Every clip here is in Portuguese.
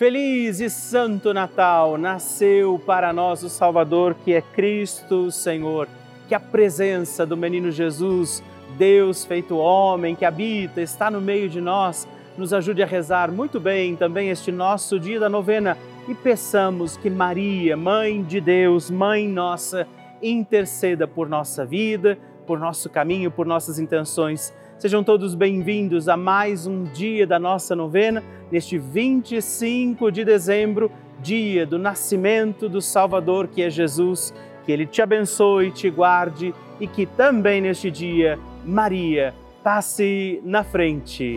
Feliz e Santo Natal! Nasceu para nós o Salvador, que é Cristo Senhor. Que a presença do menino Jesus, Deus feito homem, que habita, está no meio de nós, nos ajude a rezar muito bem também este nosso dia da novena e peçamos que Maria, Mãe de Deus, Mãe nossa, interceda por nossa vida, por nosso caminho, por nossas intenções. Sejam todos bem-vindos a mais um dia da nossa novena, neste 25 de dezembro, dia do nascimento do Salvador, que é Jesus. Que Ele te abençoe, te guarde e que também neste dia, Maria, passe na frente.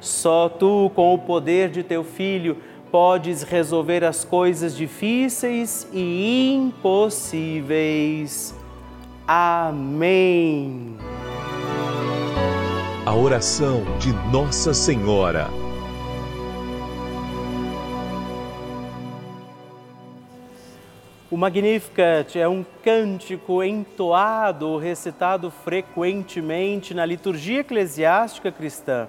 Só tu, com o poder de teu filho, podes resolver as coisas difíceis e impossíveis. Amém. A oração de Nossa Senhora. O Magnificat é um cântico entoado ou recitado frequentemente na liturgia eclesiástica cristã.